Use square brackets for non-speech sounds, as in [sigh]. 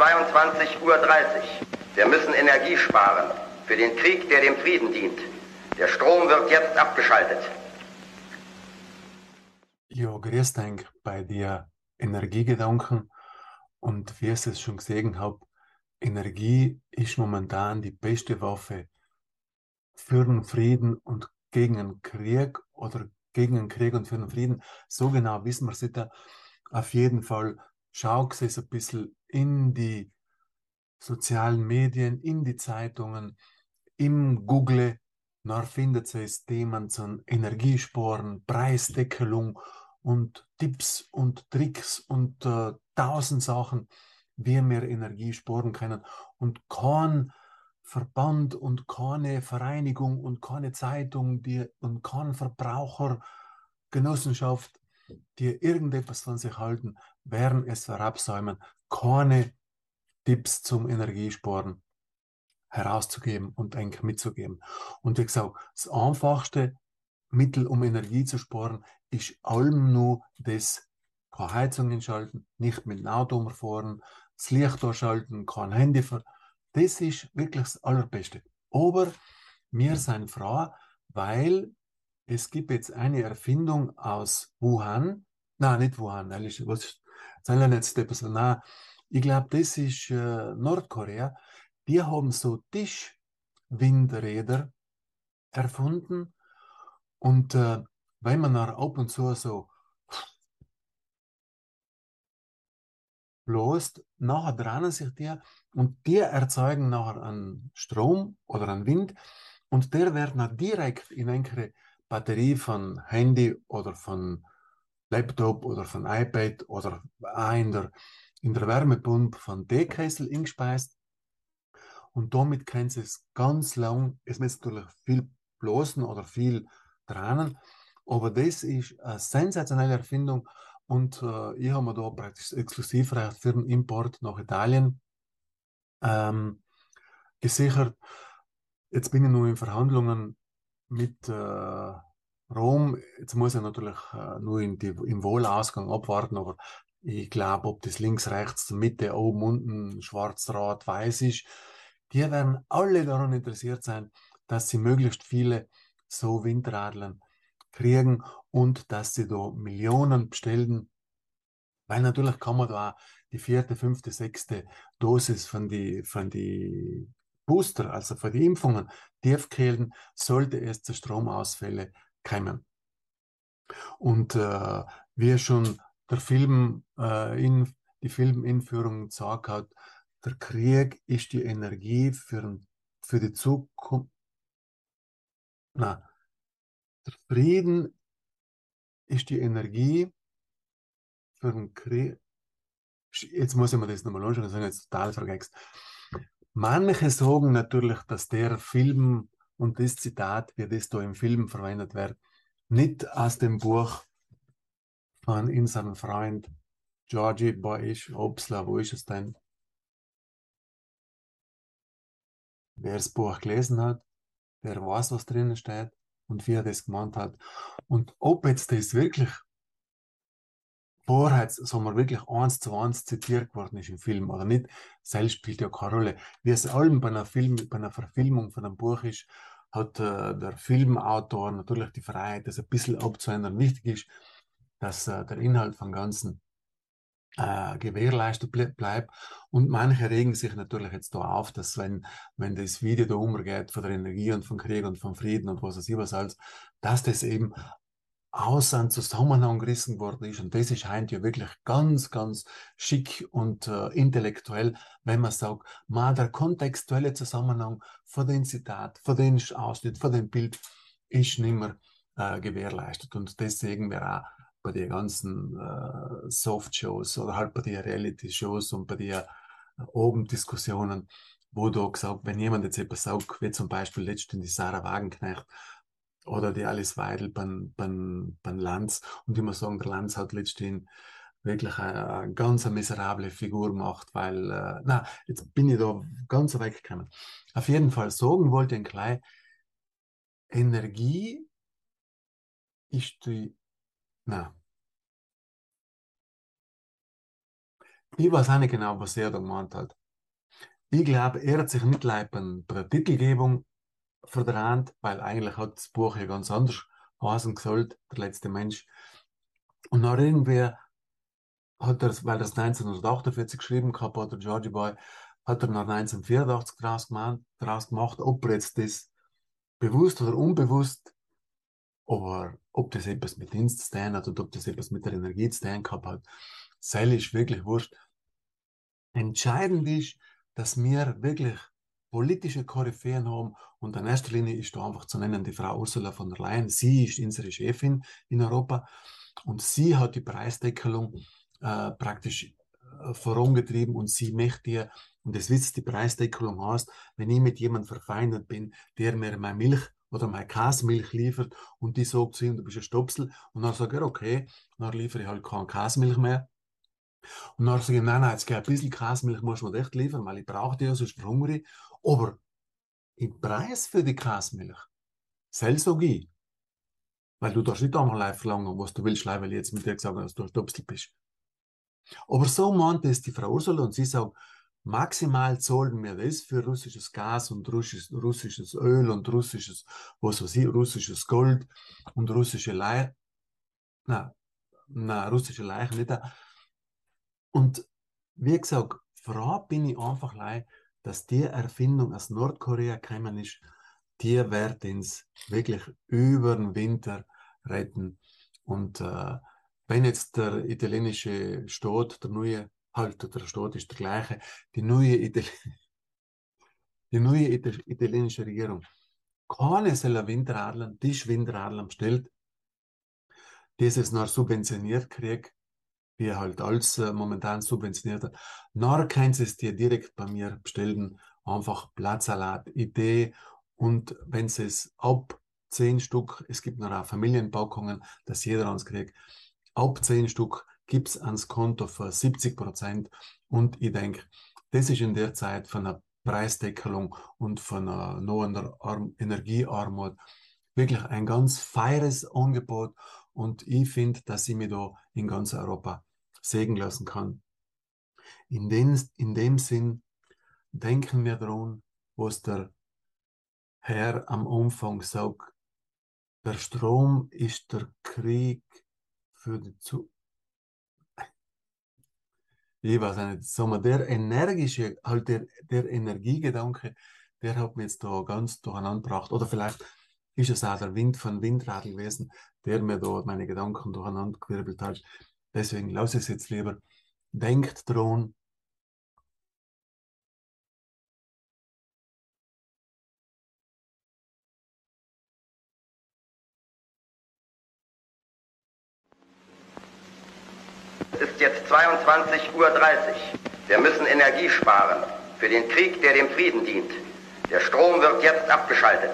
22.30 Uhr. Wir müssen Energie sparen für den Krieg, der dem Frieden dient. Der Strom wird jetzt abgeschaltet. Ja, grüß dich bei dir Energiegedanken. Und wie ich es schon gesehen habe, Energie ist momentan die beste Waffe für den Frieden und gegen einen Krieg oder gegen einen Krieg und für den Frieden. So genau wissen wir es nicht. Auf jeden Fall schaut es ein bisschen in die sozialen Medien, in die Zeitungen, im Google, dann findet es Themen zu Energiesparen, Preisdeckelung und Tipps und Tricks und äh, tausend Sachen, wie wir Energie sparen können. Und kein Verband und keine Vereinigung und keine Zeitung die, und keine Verbrauchergenossenschaft, die irgendetwas von sich halten, werden es verabsäumen, keine Tipps zum Energiesparen herauszugeben und eigentlich mitzugeben. Und wie gesagt, das einfachste Mittel, um Energie zu sparen, ist allem nur das, keine Heizung schalten, nicht mit dem Auto fahren, das Licht ausschalten, kein Handy. Ver das ist wirklich das Allerbeste. Aber wir sind froh, weil es gibt jetzt eine Erfindung aus Wuhan. Nein, nicht Wuhan, was sind jetzt etwas? Nein, ich glaube, das ist äh, Nordkorea. Die haben so Tischwindräder erfunden und äh, wenn man nach ab und zu so bloßt, nachher drehen sich die und die erzeugen nachher einen Strom oder einen Wind und der wird dann direkt in eine Batterie von Handy oder von Laptop oder von iPad oder auch in der, Wärmepumpe von Teekessel eingespeist und damit können sie es ganz lang, es muss natürlich viel bloßen oder viel Tränen, aber das ist eine sensationelle Erfindung und äh, ich habe mir da praktisch Exklusivrecht für den Import nach Italien ähm, gesichert. Jetzt bin ich nur in Verhandlungen mit äh, Rom. Jetzt muss ich natürlich äh, nur in die, im Wohlausgang abwarten, aber ich glaube, ob das links, rechts, Mitte, oben, unten, schwarz, rot, weiß ist, die werden alle daran interessiert sein, dass sie möglichst viele so Windradeln kriegen und dass sie da Millionen bestellen. Weil natürlich kann man da die vierte, fünfte, sechste Dosis von die, von die Booster, also von die Impfungen, tiefkehlen, sollte es zu Stromausfälle kommen. Und äh, wie schon der Film äh, in die Filminführung gesagt hat, der Krieg ist die Energie für, für die Zukunft. Na, der Frieden ist die Energie für den Krieg. Jetzt muss ich mir das nochmal anschauen, das ich jetzt total vergessen. Manche sagen natürlich, dass der Film und das Zitat, wie das da im Film verwendet wird, nicht aus dem Buch von unserem Freund Georgie Boisch, Obsla, wo ist es denn? Wer das Buch gelesen hat, der weiß, was drinnen steht und wie er das gemeint hat. Und ob jetzt das wirklich Wahrheit, sagen wir wirklich eins zu eins zitiert worden ist im Film oder nicht, selbst spielt ja keine Rolle. Wie es allem bei einer, Film, bei einer Verfilmung von einem Buch ist, hat äh, der Filmautor natürlich die Freiheit, das ein bisschen abzuändern. Wichtig ist, dass äh, der Inhalt vom Ganzen äh, gewährleistet ble bleibt. Und manche regen sich natürlich jetzt da auf, dass wenn, wenn das Video da umgeht von der Energie und vom Krieg und vom Frieden und was weiß ich was dass das eben aus einem Zusammenhang gerissen worden ist. Und das scheint ja wirklich ganz, ganz schick und äh, intellektuell, wenn man sagt, mal der kontextuelle Zusammenhang von dem Zitat, von dem Ausschnitt, von dem Bild ist nicht mehr äh, gewährleistet. Und deswegen wäre auch bei den ganzen äh, Soft-Shows oder halt bei den Reality-Shows und bei den äh, Oben-Diskussionen, wo du gesagt, wenn jemand jetzt etwas sagt, wie zum Beispiel letztens die Sarah Wagenknecht oder die Alice Weidel beim, beim, beim Lanz und immer sagen, der Lanz hat letztens wirklich eine, eine ganz miserable Figur gemacht, weil, äh, na, jetzt bin ich da ganz weggekommen. Auf jeden Fall sagen wollte ich klein, Energie ist die na. Ich weiß auch nicht genau, was er da gemeint hat. Ich glaube, er hat sich nicht leipen bei der Titelgebung verdrängt, weil eigentlich hat das Buch ja ganz anders heißen sollte, der letzte Mensch. Und nach irgendwer hat er, weil es 1948 geschrieben gehabt hat, der Georgie Boy, hat er nach 1984 daraus gemacht, daraus gemacht, ob er jetzt das bewusst oder unbewusst, aber ob das etwas mit Dienst zu tun hat oder ob das etwas mit der Energie zu tun gehabt hat, sei ist wirklich wurscht. Entscheidend ist, dass wir wirklich politische Koryphäen haben und in erster Linie ist da einfach zu nennen die Frau Ursula von der Leyen. Sie ist unsere Chefin in Europa und sie hat die Preisdeckelung äh, praktisch äh, vorangetrieben und sie möchte ihr, und das wisst die Preisdeckelung heißt, wenn ich mit jemandem verfeindet bin, der mir meine Milch oder meine Kasmilch liefert und die sagt zu ihm, du bist ein Stopsel, und dann sagt er, okay, dann liefere ich halt keine Kasmilch mehr. Und dann sage ich, nein, nein, jetzt geht ein bisschen Kasmilch, muss man echt liefern, weil ich brauche die ja, sonst verhungere ich. Aber im Preis für die Kasmilch, selbst sage ich, weil du darfst nicht einmal live verlangen, was du willst, weil ich jetzt mit dir gesagt habe, dass du ein Stopsel bist. Aber so meint es die Frau Ursula und sie sagt, maximal zahlen wir das für russisches Gas und russisches, russisches Öl und russisches, was weiß ich, russisches Gold und russische Leier. Na, na, russische Leichen nicht. Und wie gesagt, froh bin ich einfach leid, dass die Erfindung aus Nordkorea gekommen ist, die wird uns wirklich über den Winter retten. Und äh, wenn jetzt der italienische Staat, der neue, halt der Staat ist der gleiche, die neue, Ital [laughs] die neue italienische Regierung. Keine soll Winteradlern, die Winteradlern bestellt, dieses noch subventioniert kriegt, wie halt alles äh, momentan subventioniert hat, nachher können sie es dir direkt bei mir bestellen, einfach Blattsalat, Idee. Und wenn sie es ab zehn Stück, es gibt noch Familienpackungen, dass jeder uns kriegt, ab 10 Stück gibt es ans Konto für 70 Prozent. Und ich denke, das ist in der Zeit von einer Preisdeckelung und von einer neuen Energiearmut wirklich ein ganz feires Angebot. Und ich finde, dass ich mich da in ganz Europa sägen lassen kann. In, den, in dem Sinn denken wir daran, was der Herr am Anfang sagt. Der Strom ist der Krieg für die. Ich weiß nicht, sagen wir, der energische, halt der, der Energiegedanke, der hat mich jetzt da ganz durcheinander gebracht. Oder vielleicht ist es auch der Wind von Windradl gewesen, der mir da meine Gedanken durcheinander gewirbelt hat. Deswegen lass es jetzt lieber. Denkt dran, ist jetzt 22.30 Uhr. Wir müssen Energie sparen für den Krieg, der dem Frieden dient. Der Strom wird jetzt abgeschaltet.